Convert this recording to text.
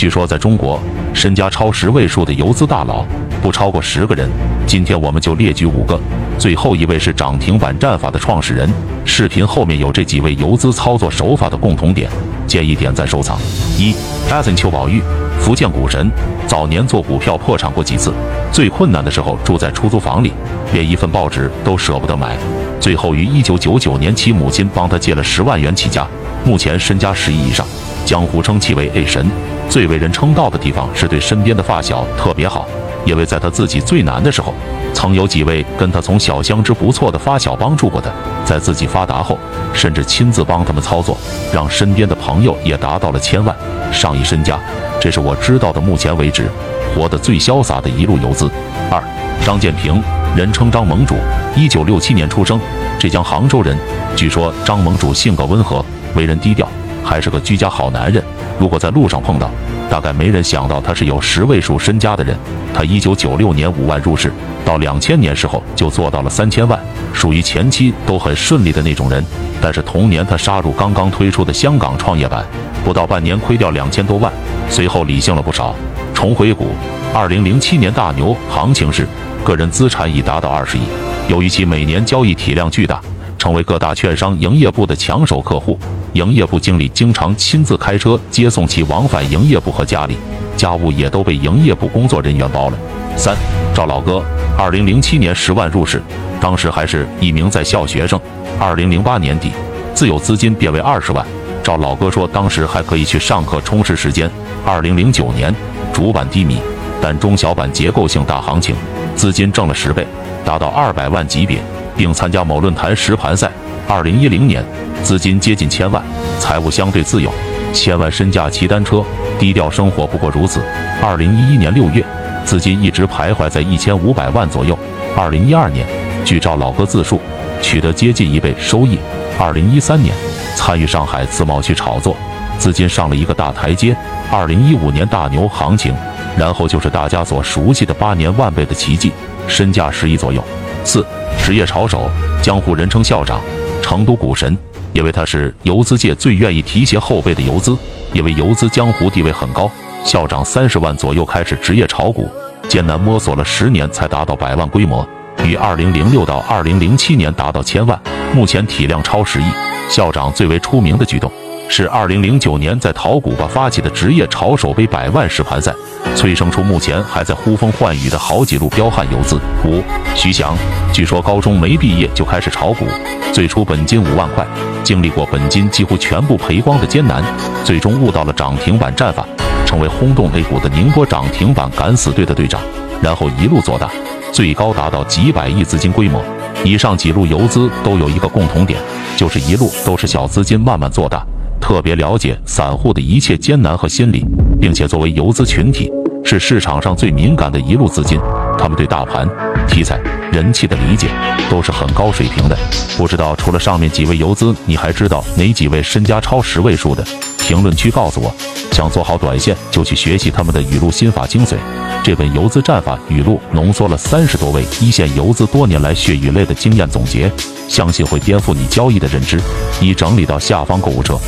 据说在中国，身家超十位数的游资大佬不超过十个人。今天我们就列举五个。最后一位是涨停板战法的创始人。视频后面有这几位游资操作手法的共同点，建议点赞收藏。一，Ethan 邱宝玉，福建股神，早年做股票破产过几次，最困难的时候住在出租房里，连一份报纸都舍不得买。最后于一九九九年，其母亲帮他借了十万元起家，目前身家十亿以上，江湖称其为 A 神。最为人称道的地方是对身边的发小特别好，因为在他自己最难的时候，曾有几位跟他从小相知不错的发小帮助过他，在自己发达后，甚至亲自帮他们操作，让身边的朋友也达到了千万、上亿身家。这是我知道的目前为止活得最潇洒的一路游资。二，张建平，人称张盟主，一九六七年出生，浙江杭州人。据说张盟主性格温和，为人低调，还是个居家好男人。如果在路上碰到，大概没人想到他是有十位数身家的人。他一九九六年五万入市，到两千年时候就做到了三千万，属于前期都很顺利的那种人。但是同年他杀入刚刚推出的香港创业板，不到半年亏掉两千多万，随后理性了不少，重回股。二零零七年大牛行情时，个人资产已达到二十亿。由于其每年交易体量巨大。成为各大券商营业部的抢手客户，营业部经理经常亲自开车接送其往返营业部和家里，家务也都被营业部工作人员包了。三赵老哥，二零零七年十万入市，当时还是一名在校学生。二零零八年底，自有资金变为二十万。赵老哥说，当时还可以去上课充实时间。二零零九年，主板低迷，但中小板结构性大行情，资金挣了十倍，达到二百万级别。并参加某论坛实盘赛。二零一零年，资金接近千万，财务相对自由，千万身价骑单车，低调生活不过如此。二零一一年六月，资金一直徘徊在一千五百万左右。二零一二年，据赵老哥自述，取得接近一倍收益。二零一三年，参与上海自贸区炒作，资金上了一个大台阶。二零一五年大牛行情，然后就是大家所熟悉的八年万倍的奇迹，身价十亿左右。四职业炒手，江湖人称校长，成都股神，因为他是游资界最愿意提携后辈的游资，因为游资江湖地位很高。校长三十万左右开始职业炒股，艰难摸索了十年才达到百万规模，于二零零六到二零零七年达到千万，目前体量超十亿。校长最为出名的举动。是二零零九年在淘股吧发起的职业炒手杯百万实盘赛，催生出目前还在呼风唤雨的好几路彪悍游资。五徐翔，据说高中没毕业就开始炒股，最初本金五万块，经历过本金几乎全部赔光的艰难，最终悟到了涨停板战法，成为轰动 A 股的宁波涨停板敢死队的队长，然后一路做大，最高达到几百亿资金规模。以上几路游资都有一个共同点，就是一路都是小资金慢慢做大。特别了解散户的一切艰难和心理，并且作为游资群体，是市场上最敏感的一路资金。他们对大盘、题材、人气的理解都是很高水平的。不知道除了上面几位游资，你还知道哪几位身家超十位数的？评论区告诉我。想做好短线，就去学习他们的语录心法精髓。这本游资战法语录浓缩了三十多位一线游资多年来血与泪的经验总结，相信会颠覆你交易的认知。已整理到下方购物车。